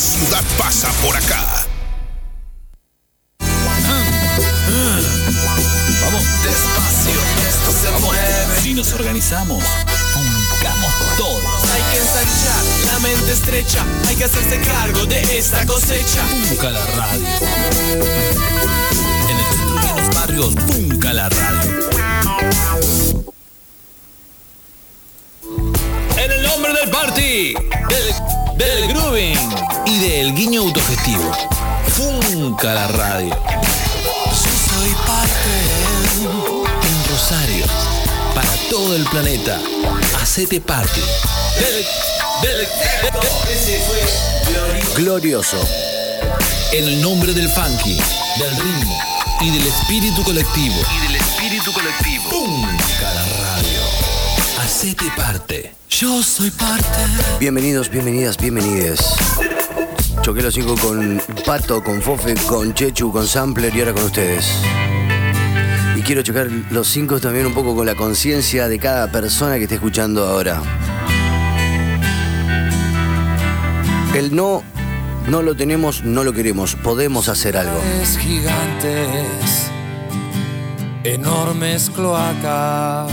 ciudad pasa por acá. Vamos despacio, esto se mueve. Si nos organizamos, funcamos todos. Hay que ensanchar la mente estrecha, hay que hacerse cargo de esta cosecha. Funca la radio. En el centro y en los barrios, Funca la radio. En el nombre del party, del, del grooving y del guiño autogestivo. Funca la radio. Yo soy parte En Rosario, para todo el planeta. Hacete parte. Del, del, Glorioso. En el nombre del funky, del ritmo y del espíritu colectivo. Y del espíritu colectivo. Radio. Hacete parte. Yo soy parte. Bienvenidos, bienvenidas, bienvenides. Choqué los cinco con Pato, con Fofe, con Chechu, con Sampler y ahora con ustedes. Y quiero chocar los cinco también un poco con la conciencia de cada persona que esté escuchando ahora. El no, no lo tenemos, no lo queremos. Podemos hacer algo. Es gigantes, enormes cloacas,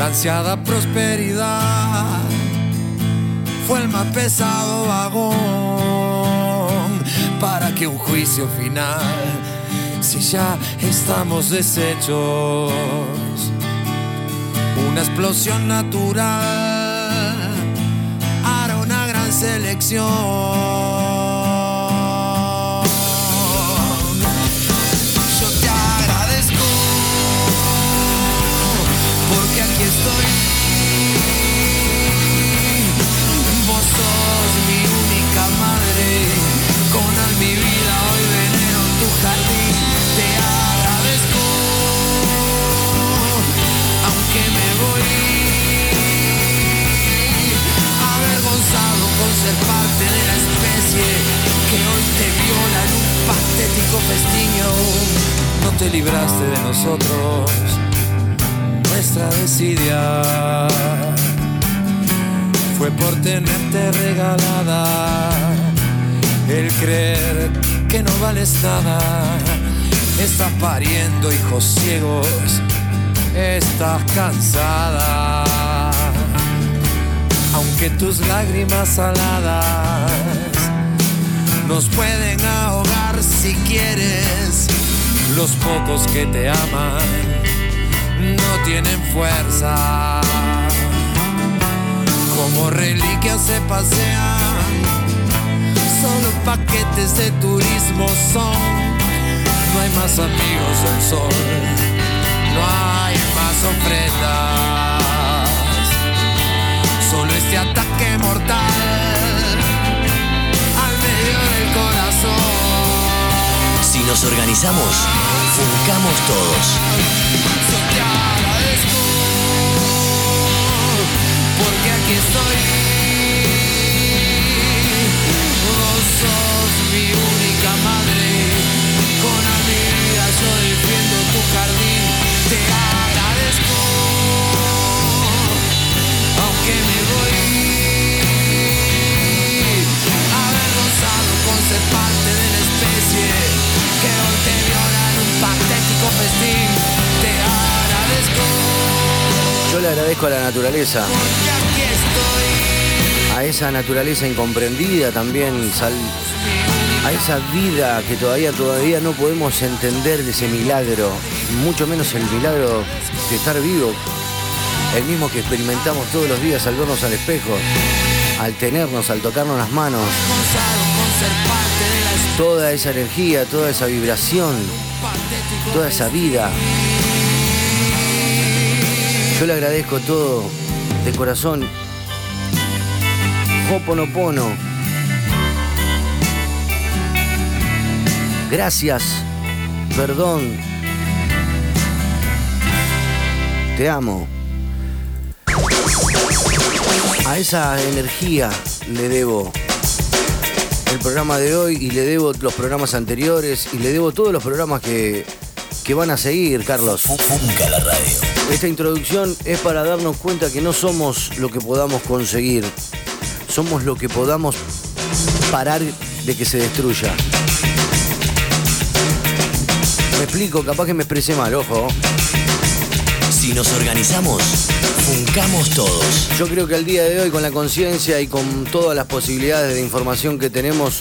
La ansiada prosperidad fue el más pesado vagón para que un juicio final, si ya estamos deshechos, una explosión natural hará una gran selección. Festiño. No te libraste de nosotros, nuestra desidia fue por tenerte regalada el creer que no vales nada. Estás pariendo hijos ciegos, estás cansada. Aunque tus lágrimas saladas nos pueden ahogar si quieres, los pocos que te aman no tienen fuerza como reliquias se pasean. Solo paquetes de turismo son. No hay más amigos del sol, no hay más ofrendas. Solo este ataque mortal Si nos organizamos, funcamos todos. Te agradezco porque aquí estoy. Vos sos mi única madre, con a mi vida yo defiendo tu jardín. Te agradezco, aunque me voy ser parte de la especie que hoy te viola en un patético festín. Te agradezco. Yo le agradezco a la naturaleza, Porque aquí estoy, a esa naturaleza incomprendida también, sal- a esa vida que todavía todavía no podemos entender de ese milagro, mucho menos el milagro de estar vivo, el mismo que experimentamos todos los días al vernos al espejo, al tenernos, al tocarnos las manos, Toda esa energía, toda esa vibración, toda esa vida. Yo le agradezco todo de corazón. Hoponopono. Gracias. Perdón. Te amo. A esa energía le debo el programa de hoy y le debo los programas anteriores y le debo todos los programas que, que van a seguir, Carlos. Funca la radio. Esta introducción es para darnos cuenta que no somos lo que podamos conseguir, somos lo que podamos parar de que se destruya. Me explico, capaz que me expresé mal, ojo. Si nos organizamos, funcamos todos. Yo creo que al día de hoy, con la conciencia y con todas las posibilidades de información que tenemos,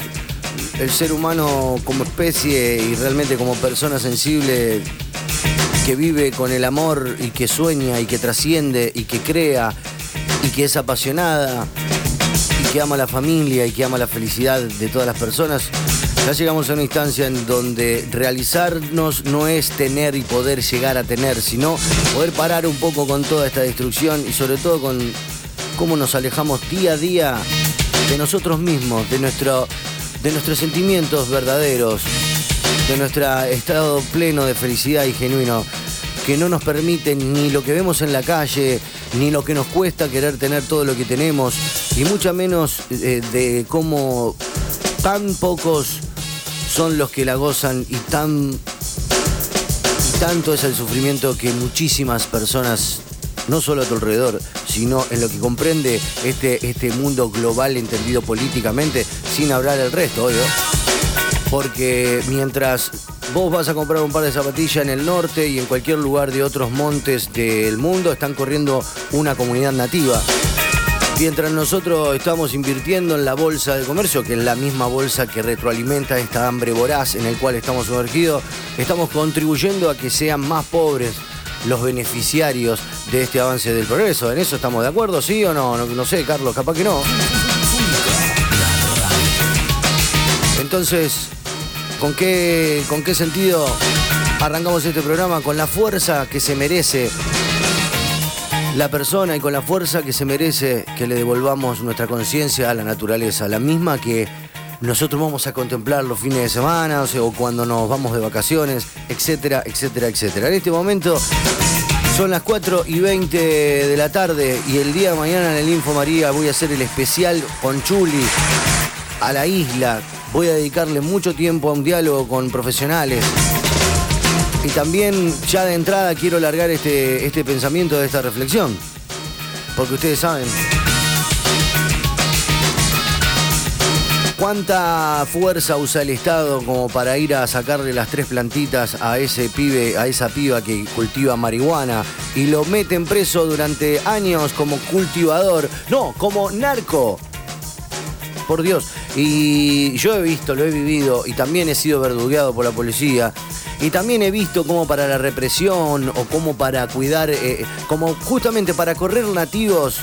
el ser humano como especie y realmente como persona sensible que vive con el amor y que sueña y que trasciende y que crea y que es apasionada que ama la familia y que ama la felicidad de todas las personas, ya llegamos a una instancia en donde realizarnos no es tener y poder llegar a tener, sino poder parar un poco con toda esta destrucción y sobre todo con cómo nos alejamos día a día de nosotros mismos, de, nuestro, de nuestros sentimientos verdaderos, de nuestro estado pleno de felicidad y genuino, que no nos permite ni lo que vemos en la calle, ni lo que nos cuesta querer tener todo lo que tenemos, y mucho menos eh, de cómo tan pocos son los que la gozan y tan y tanto es el sufrimiento que muchísimas personas no solo a tu alrededor, sino en lo que comprende este, este mundo global entendido políticamente, sin hablar el resto, obvio. Porque mientras vos vas a comprar un par de zapatillas en el norte y en cualquier lugar de otros montes del mundo, están corriendo una comunidad nativa. Mientras nosotros estamos invirtiendo en la bolsa de comercio, que es la misma bolsa que retroalimenta esta hambre voraz en el cual estamos sumergidos, estamos contribuyendo a que sean más pobres los beneficiarios de este avance del progreso. ¿En eso estamos de acuerdo? ¿Sí o no? No, sé, Carlos, capaz que no. Entonces, ¿con qué, ¿con qué sentido arrancamos este programa? Con la fuerza que se merece la persona y con la fuerza que se merece que le devolvamos nuestra conciencia a la naturaleza, la misma que nosotros vamos a contemplar los fines de semana o, cuando nos vamos de vacaciones, etcétera, etcétera, etcétera. En este momento son las 4 y 20 de la tarde y el día de mañana en el Info María voy a hacer el especial con Chuli a la isla. Voy a dedicarle mucho tiempo a un diálogo con profesionales. Y también ya de entrada quiero largar este, este pensamiento de esta reflexión. Porque ustedes saben. ¿Cuánta fuerza usa el Estado como para ir a sacarle las tres plantitas a ese pibe, a esa piba que cultiva marihuana y lo meten preso durante años como cultivador? No, como narco. Por Dios. Y yo he visto, lo he vivido y también he sido verdugueado por la policía. Y también he visto como para la represión o como para cuidar, eh, como justamente para correr nativos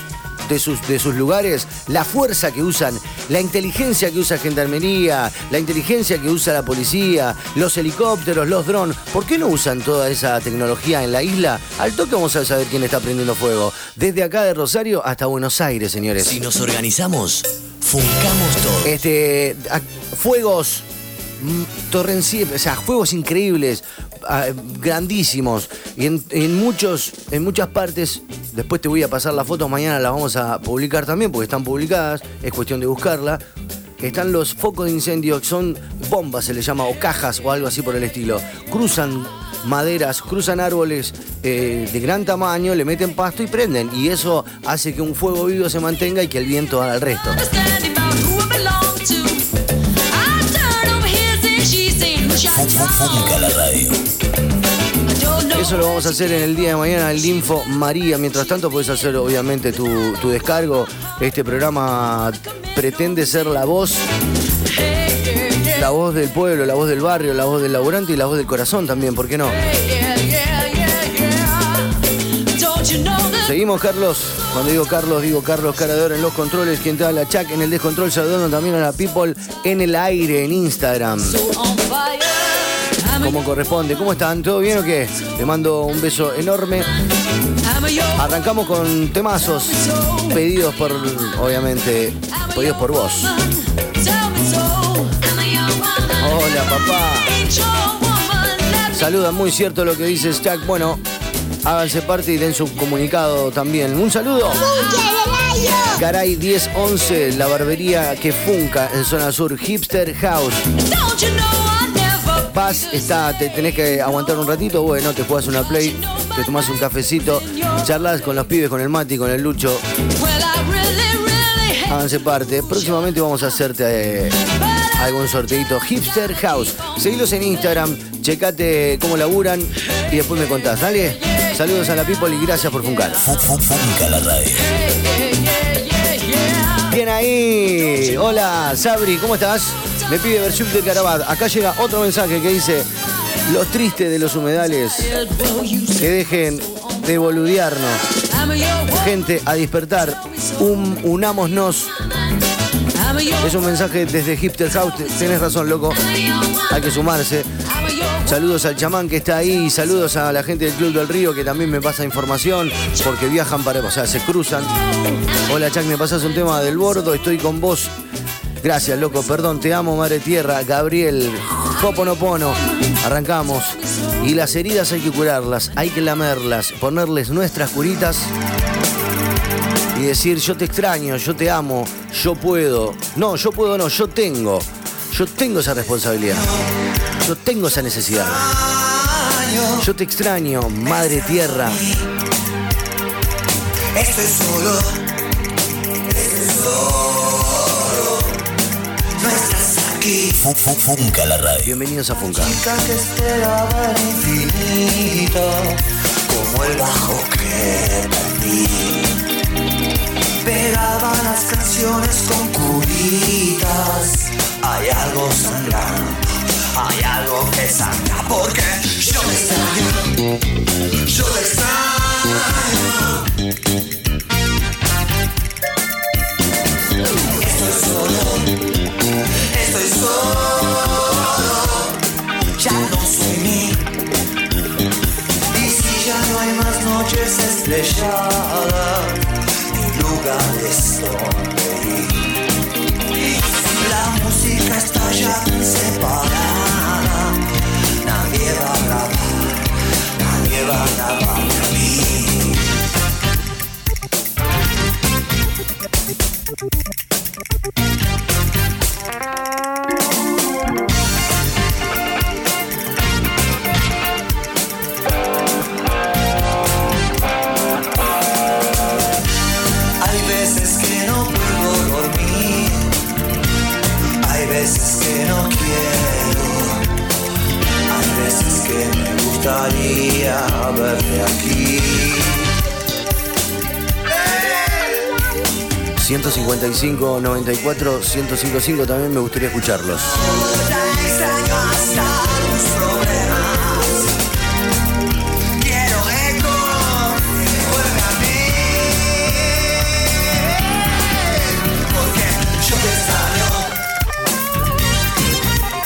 de sus, de sus lugares, la fuerza que usan, la inteligencia que usa Gendarmería, la inteligencia que usa la policía, los helicópteros, los drones. ¿Por qué no usan toda esa tecnología en la isla? Al toque vamos a saber quién está prendiendo fuego. Desde acá de Rosario hasta Buenos Aires, señores. Si nos organizamos, funcamos todos. Este, a- fuegos torrenciales, o sea, fuegos increíbles, ah, grandísimos. Y en, en muchos, en muchas partes, después te voy a pasar las fotos, mañana las vamos a publicar también, porque están publicadas, es cuestión de buscarla. Están los focos de incendio, que son bombas, se les llama, o cajas o algo así por el estilo. Cruzan maderas, cruzan árboles eh, de gran tamaño, le meten pasto y prenden. Y eso hace que un fuego vivo se mantenga y que el viento haga el resto. La radio. Eso lo vamos a hacer en el día de mañana, el Info María. Mientras tanto, puedes hacer obviamente tu, tu descargo. Este programa pretende ser la voz, la voz del pueblo, la voz del barrio, la voz del laburante y la voz del corazón también, ¿por qué no? Seguimos, Carlos. Cuando digo Carlos, digo Carlos Carador en los controles. Quien te da la Chac en el descontrol, saludando también a la People en el aire, en Instagram. Como corresponde. ¿Cómo están? ¿Todo bien o qué? Le mando un beso enorme. Arrancamos con temazos pedidos por, obviamente, pedidos por vos. Hola, papá. Saluda, muy cierto lo que dices, Jack. Bueno, háganse parte y den su comunicado también. Un saludo. Garay 1011, la barbería que funca en zona sur, Hipster House. Paz, está, te tenés que aguantar un ratito, bueno, te juegas una play, te tomás un cafecito, charlas con los pibes, con el Mati, con el Lucho. Háganse parte. Próximamente vamos a hacerte eh, algún sorteito. Hipster House. Seguilos en Instagram, checate cómo laburan y después me contás. Dale. Saludos a la people y gracias por funcar. Funca la radio. Bien ahí. Hola, Sabri, ¿cómo estás? Me pide versión de Carabat. Acá llega otro mensaje que dice: Los tristes de los humedales que dejen de boludearnos. Gente, a despertar. Un, unámonos. Es un mensaje desde Hipster House. Tenés razón, loco. Hay que sumarse. Saludos al chamán que está ahí. Saludos a la gente del Club del Río que también me pasa información porque viajan para. O sea, se cruzan. Hola, Chuck, me pasas un tema del bordo. Estoy con vos. Gracias, loco. Perdón, te amo, Madre Tierra. Gabriel, Hoponopono. Arrancamos. Y las heridas hay que curarlas, hay que lamerlas, ponerles nuestras curitas y decir, yo te extraño, yo te amo, yo puedo. No, yo puedo no, yo tengo. Yo tengo esa responsabilidad. Yo tengo esa necesidad. Yo te extraño, Madre Tierra. Estoy solo, estoy solo. No estás aquí. Funca la radio. Bienvenidos a Funka. Chica que esperaba el infinito, como el bajo que perdí. Pegaba las canciones con curitas. Hay algo sangrando, hay algo que sangra, porque yo te extraño, yo te extraño. Estoy solo, estoy solo, ya no soy mí. Y si ya no hay más noches estrelladas, ni lugares donde žal se padá, navieva hlava, navieva hlava. 155, 94, 155 también me gustaría escucharlos.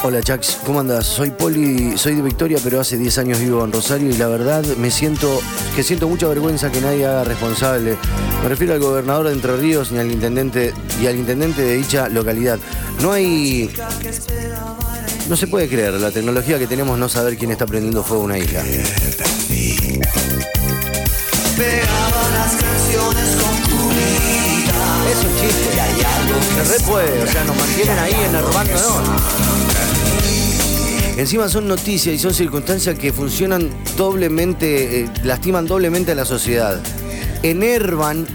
Hola Chax, ¿cómo andas? Soy Poli, soy de Victoria, pero hace 10 años vivo en Rosario y la verdad me siento que siento mucha vergüenza que nadie haga responsable. Me refiero al gobernador de Entre Ríos ni al intendente y al intendente de dicha localidad. No hay no se puede creer la tecnología que tenemos no saber quién está prendiendo fuego una isla. Es un chiste. Se re puede, o sea, nos mantienen ahí enervándonos. Encima son noticias y son circunstancias que funcionan doblemente, eh, lastiman doblemente a la sociedad. Enervan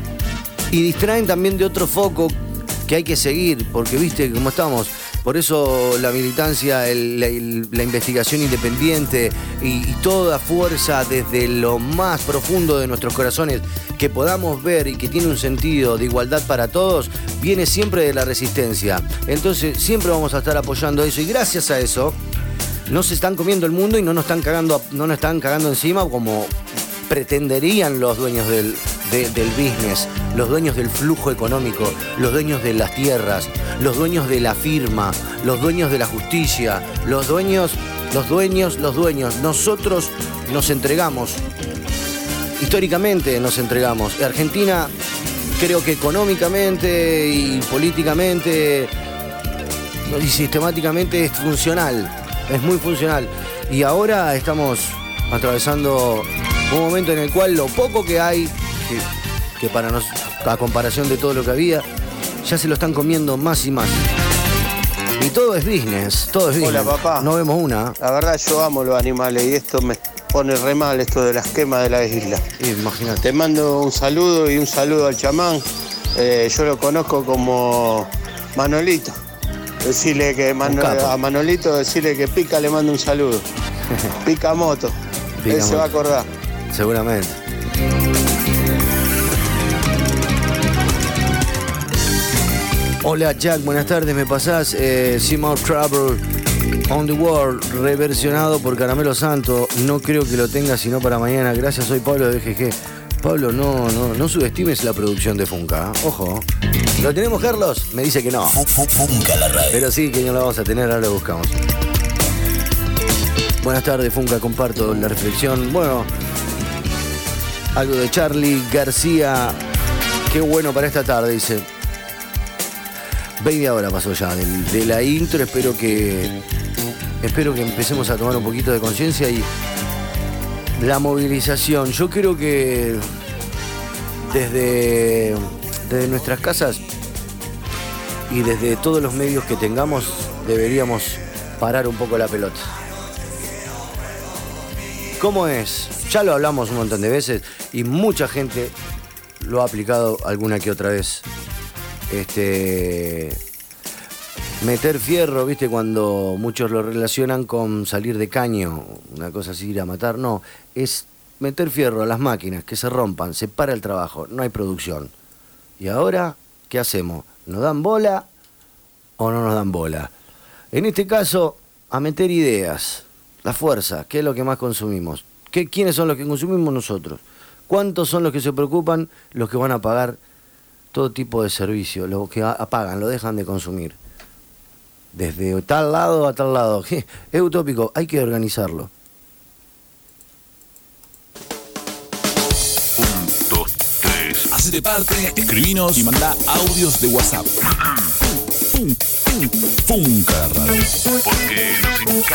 y distraen también de otro foco que hay que seguir, porque viste cómo estamos. Por eso la militancia, la, investigación independiente y toda fuerza desde lo más profundo de nuestros corazones que podamos ver y que tiene un sentido de igualdad para todos, viene siempre de la resistencia. Entonces siempre vamos a estar apoyando eso y gracias a eso no se están comiendo el mundo y no nos están cagando, no nos están cagando encima como pretenderían los dueños del, de- del business, los dueños del flujo económico, los dueños de las tierras, los dueños de la firma, los dueños de la justicia, los dueños, los dueños, los dueños. Nosotros nos entregamos, históricamente nos entregamos. Argentina creo que económicamente y políticamente y sistemáticamente es funcional, es muy funcional. Y ahora estamos atravesando un momento en el cual lo poco que hay, que, que para nos, a comparación de todo lo que había, ya se lo están comiendo más y más. Y todo es business, todo es business. Hola, papá. No vemos una. La verdad yo amo los animales y esto me pone re mal esto de las quemas de la isla. Imagínate. Te mando un saludo y un saludo al chamán. Eh, yo lo conozco como Manolito. Decirle que Mano- a Manolito decirle que Pica le manda un saludo. Pica moto. Pica Él se va a acordar. Seguramente. Hola Jack, buenas tardes, ¿me pasás eh, More Trouble on the World reversionado por Caramelo Santo? No creo que lo tenga sino para mañana. Gracias, soy Pablo de GG. Pablo, no, no, no subestimes la producción de Funka. ¿eh? Ojo. ¿Lo tenemos, Carlos? Me dice que no. Pero sí, que no lo vamos a tener, ahora lo buscamos. Buenas tardes, Funka, comparto la reflexión. Bueno, algo de Charlie García. Qué bueno para esta tarde, dice. 20 horas pasó ya del- de, la intro, espero que. Espero que empecemos a tomar un poquito de conciencia y la movilización. Yo creo que desde, desde nuestras casas y desde todos los medios que tengamos deberíamos parar un poco la pelota. ¿Cómo es? Ya lo hablamos un montón de veces y mucha gente lo ha aplicado alguna que otra vez. Este meter fierro, ¿viste? Cuando muchos lo relacionan con salir de caño, una cosa así, ir a matar, no, es meter fierro a las máquinas, que se rompan, se para el trabajo, no hay producción. ¿Y ahora qué hacemos? ¿Nos dan bola o no nos dan bola? En este caso, a meter ideas, la fuerza, ¿qué es lo que más consumimos? ¿Qué, ¿Quiénes son los que consumimos nosotros? ¿Cuántos son los que se preocupan, los que van a pagar todo tipo de servicio, los que apagan, lo dejan de consumir? Desde tal lado a tal lado. Es utópico, hay que organizarlo. Hacete parte, escribinos y manda audios de WhatsApp. Funka la radio. Porque nos encanta.